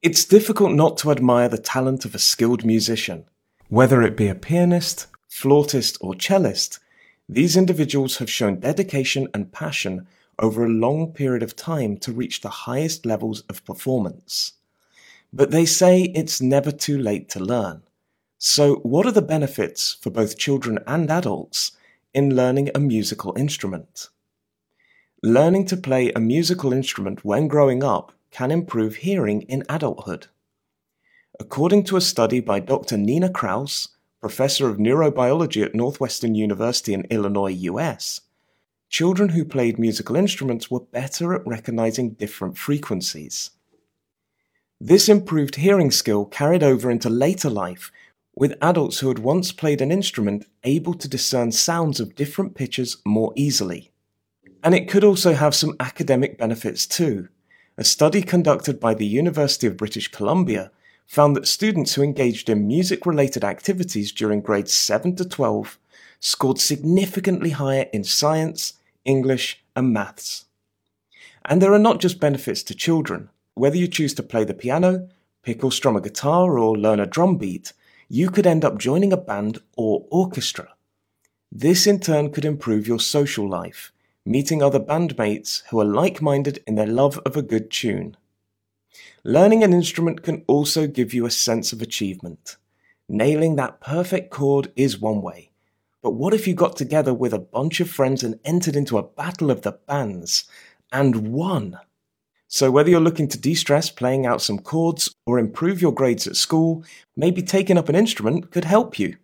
It's difficult not to admire the talent of a skilled musician. Whether it be a pianist, flautist, or cellist, these individuals have shown dedication and passion over a long period of time to reach the highest levels of performance. But they say it's never too late to learn. So, what are the benefits for both children and adults in learning a musical instrument? Learning to play a musical instrument when growing up can improve hearing in adulthood. According to a study by Dr. Nina Kraus, professor of neurobiology at Northwestern University in Illinois, US, children who played musical instruments were better at recognizing different frequencies. This improved hearing skill carried over into later life, with adults who had once played an instrument able to discern sounds of different pitches more easily. And it could also have some academic benefits too. A study conducted by the University of British Columbia found that students who engaged in music related activities during grades 7 to 12 scored significantly higher in science, English, and maths. And there are not just benefits to children. Whether you choose to play the piano, pick or strum a guitar, or learn a drum beat, you could end up joining a band or orchestra. This in turn could improve your social life meeting other bandmates who are like minded in their love of a good tune. Learning an instrument can also give you a sense of achievement. Nailing that perfect chord is one way, but what if you got together with a bunch of friends and entered into a battle of the bands and won? So, whether you're looking to de stress playing out some chords or improve your grades at school, maybe taking up an instrument could help you.